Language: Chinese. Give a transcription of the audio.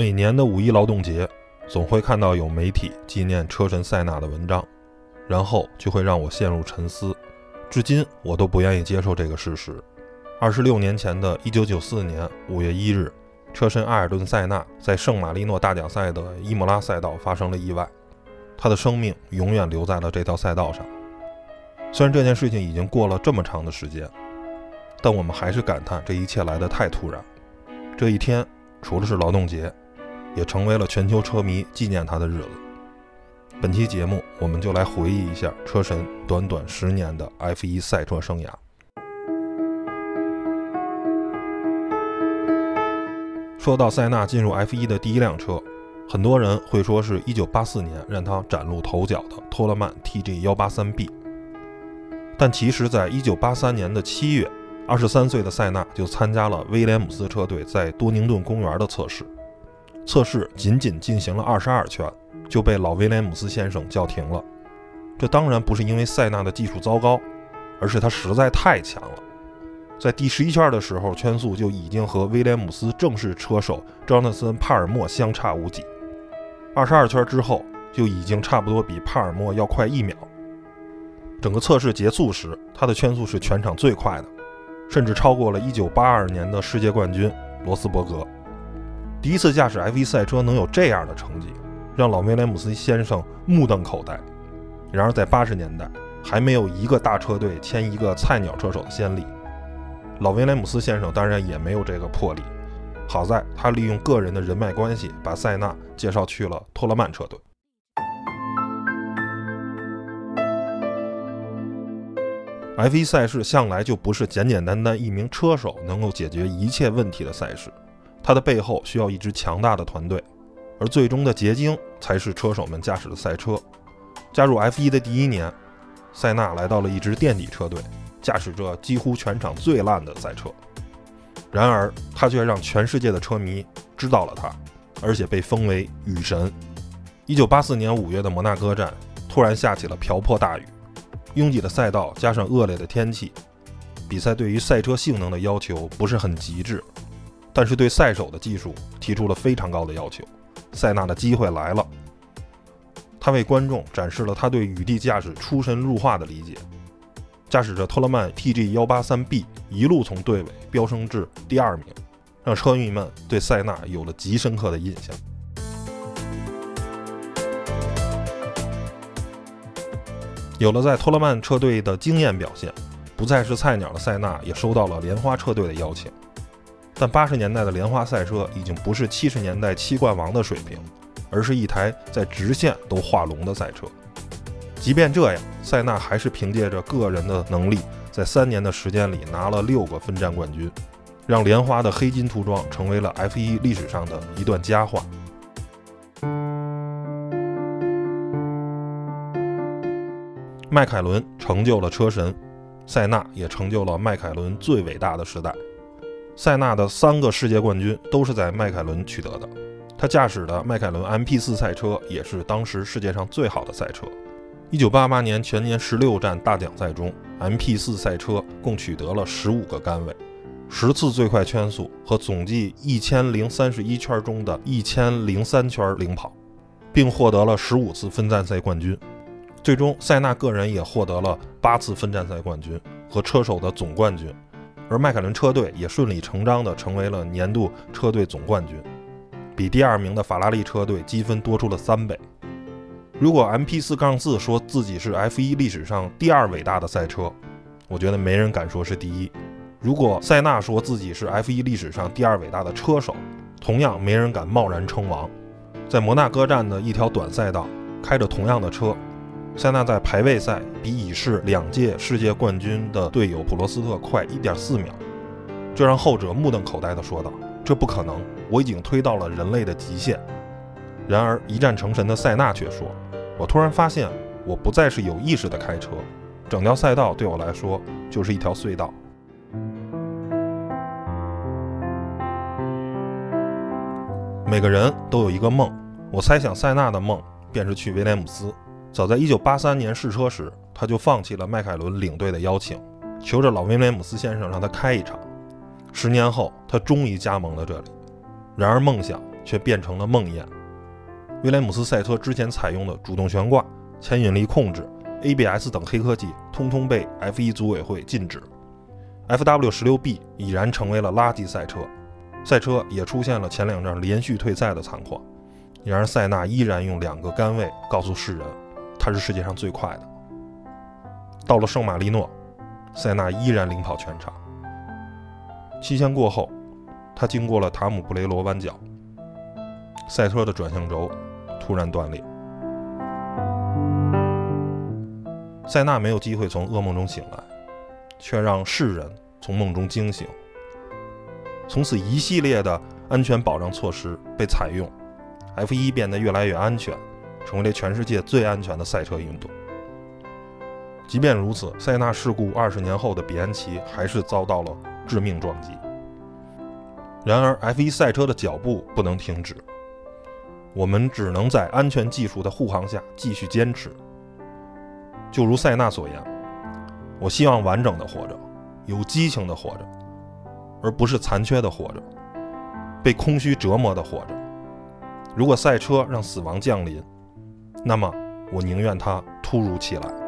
每年的五一劳动节，总会看到有媒体纪念车神塞纳的文章，然后就会让我陷入沉思。至今，我都不愿意接受这个事实。二十六年前的一九九四年五月一日，车神埃尔顿·塞纳在圣马力诺大奖赛的伊莫拉赛道发生了意外，他的生命永远留在了这条赛道上。虽然这件事情已经过了这么长的时间，但我们还是感叹这一切来得太突然。这一天，除了是劳动节。也成为了全球车迷纪念他的日子。本期节目，我们就来回忆一下车神短短十年的 F1 赛车生涯。说到塞纳进入 F1 的第一辆车，很多人会说是一九八四年让他崭露头角的托勒曼 TG 幺八三 B。但其实，在一九八三年的七月，二十三岁的塞纳就参加了威廉姆斯车队在多宁顿公园的测试。测试仅仅进行了二十二圈，就被老威廉姆斯先生叫停了。这当然不是因为塞纳的技术糟糕，而是他实在太强了。在第十一圈的时候，圈速就已经和威廉姆斯正式车手张纳森·帕尔默相差无几。二十二圈之后，就已经差不多比帕尔默要快一秒。整个测试结束时，他的圈速是全场最快的，甚至超过了1982年的世界冠军罗斯伯格。第一次驾驶 F1 赛车能有这样的成绩，让老威廉姆斯先生目瞪口呆。然而，在八十年代，还没有一个大车队签一个菜鸟车手的先例。老威廉姆斯先生当然也没有这个魄力。好在他利用个人的人脉关系，把塞纳介绍去了托勒曼车队。F1 赛事向来就不是简简单单一名车手能够解决一切问题的赛事。它的背后需要一支强大的团队，而最终的结晶才是车手们驾驶的赛车。加入 F1 的第一年，塞纳来到了一支垫底车队，驾驶着几乎全场最烂的赛车。然而，他却让全世界的车迷知道了他，而且被封为雨神。1984年5月的摩纳哥站突然下起了瓢泼大雨，拥挤的赛道加上恶劣的天气，比赛对于赛车性能的要求不是很极致。但是对赛手的技术提出了非常高的要求，塞纳的机会来了。他为观众展示了他对雨地驾驶出神入化的理解，驾驶着托勒曼 TG 幺八三 B 一路从队尾飙升至第二名，让车迷们对塞纳有了极深刻的印象。有了在托勒曼车队的惊艳表现，不再是菜鸟的塞纳也收到了莲花车队的邀请。但八十年代的莲花赛车已经不是七十年代七冠王的水平，而是一台在直线都画龙的赛车。即便这样，塞纳还是凭借着个人的能力，在三年的时间里拿了六个分站冠军，让莲花的黑金涂装成为了 F1 历史上的一段佳话。迈凯伦成就了车神，塞纳也成就了迈凯伦最伟大的时代。塞纳的三个世界冠军都是在迈凯伦取得的，他驾驶的迈凯伦 MP4 赛车也是当时世界上最好的赛车。1988年全年十六站大奖赛中，MP4 赛车共取得了十五个杆位，十次最快圈速和总计一千零三十一圈中的一千零三圈领跑，并获得了十五次分站赛冠军。最终，塞纳个人也获得了八次分站赛冠军和车手的总冠军。而迈凯伦车队也顺理成章地成为了年度车队总冠军，比第二名的法拉利车队积分多出了三倍。如果 MP4 杠四说自己是 F1 历史上第二伟大的赛车，我觉得没人敢说是第一。如果塞纳说自己是 F1 历史上第二伟大的车手，同样没人敢贸然称王。在摩纳哥站的一条短赛道，开着同样的车。塞纳在排位赛比已是两届世界冠军的队友普罗斯特快1.4秒，这让后者目瞪口呆地说道：“这不可能，我已经推到了人类的极限。”然而一战成神的塞纳却说：“我突然发现，我不再是有意识的开车，整条赛道对我来说就是一条隧道。”每个人都有一个梦，我猜想塞纳的梦便是去威廉姆斯。早在1983年试车时，他就放弃了迈凯伦领队的邀请，求着老威廉姆斯先生让他开一场。十年后，他终于加盟了这里。然而，梦想却变成了梦魇。威廉姆斯赛车之前采用的主动悬挂、牵引力控制、ABS 等黑科技，通通被 F1 组委会禁止。FW16B 已然成为了垃圾赛车，赛车也出现了前两站连续退赛的惨况。然而，塞纳依然用两个杆位告诉世人，他是世界上最快的。到了圣马力诺，塞纳依然领跑全场。期限过后，他经过了塔姆布雷罗弯角，赛车的转向轴突然断裂。塞纳没有机会从噩梦中醒来，却让世人从梦中惊醒。从此，一系列的安全保障措施被采用。F1 变得越来越安全，成为了全世界最安全的赛车运动。即便如此，塞纳事故二十年后的比安奇还是遭到了致命撞击。然而，F1 赛车的脚步不能停止，我们只能在安全技术的护航下继续坚持。就如塞纳所言：“我希望完整的活着，有激情的活着，而不是残缺的活着，被空虚折磨的活着。”如果赛车让死亡降临，那么我宁愿它突如其来。